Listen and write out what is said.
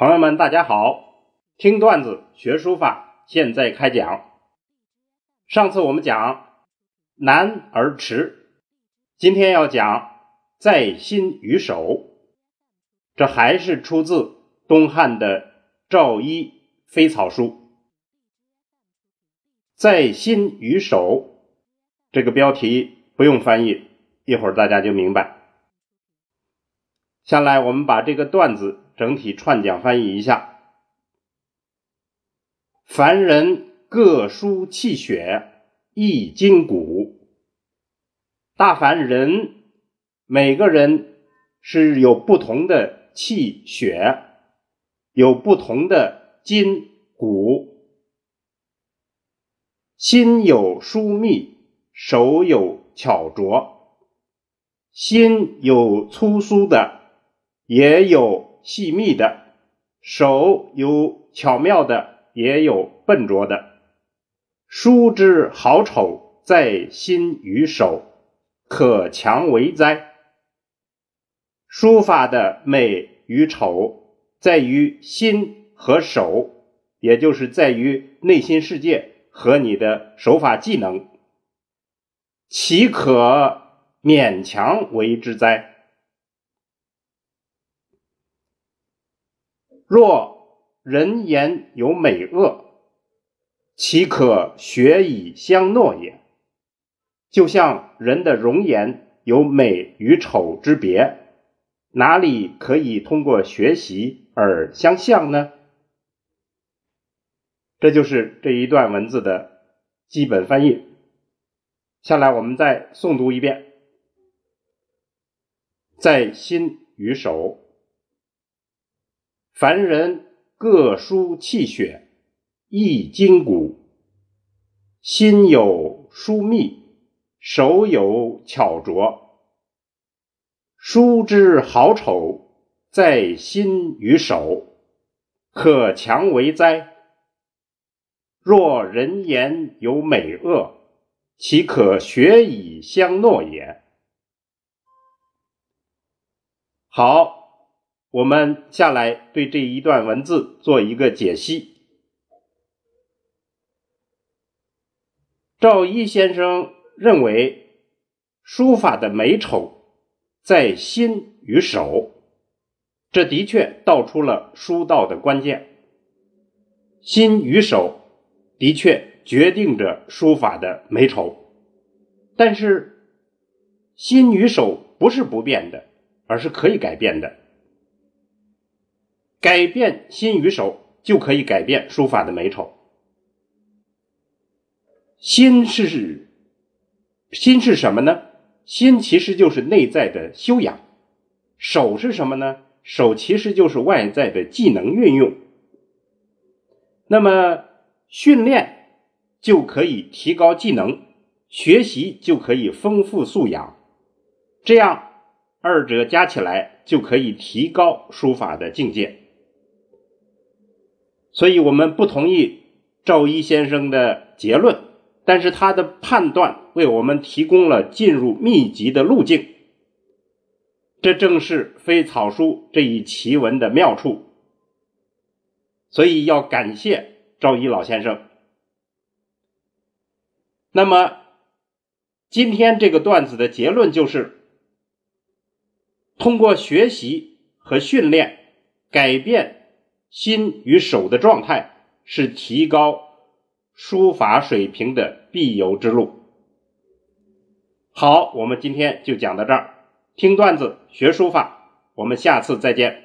朋友们，大家好！听段子学书法，现在开讲。上次我们讲难而迟，今天要讲在心于手。这还是出自东汉的赵一飞草书。在心于手这个标题不用翻译，一会儿大家就明白。下来我们把这个段子。整体串讲翻译一下：凡人各抒气血，益筋骨。大凡人每个人是有不同的气血，有不同的筋骨。心有疏密，手有巧拙。心有粗疏的，也有。细密的手有巧妙的，也有笨拙的。书之好丑，在心与手，可强为哉？书法的美与丑，在于心和手，也就是在于内心世界和你的手法技能，岂可勉强为之哉？若人言有美恶，岂可学以相诺也？就像人的容颜有美与丑之别，哪里可以通过学习而相像呢？这就是这一段文字的基本翻译。下来我们再诵读一遍：在心与手。凡人各抒气血，益筋骨。心有疏密，手有巧拙。书之好丑，在心与手，可强为哉？若人言有美恶，岂可学以相诺也？好。我们下来对这一段文字做一个解析。赵一先生认为，书法的美丑在心与手，这的确道出了书道的关键。心与手的确决定着书法的美丑，但是心与手不是不变的，而是可以改变的。改变心与手，就可以改变书法的美丑。心是心是什么呢？心其实就是内在的修养。手是什么呢？手其实就是外在的技能运用。那么训练就可以提高技能，学习就可以丰富素养。这样二者加起来就可以提高书法的境界。所以我们不同意赵一先生的结论，但是他的判断为我们提供了进入秘籍的路径。这正是飞草书这一奇文的妙处。所以要感谢赵一老先生。那么今天这个段子的结论就是：通过学习和训练改变。心与手的状态是提高书法水平的必由之路。好，我们今天就讲到这儿。听段子学书法，我们下次再见。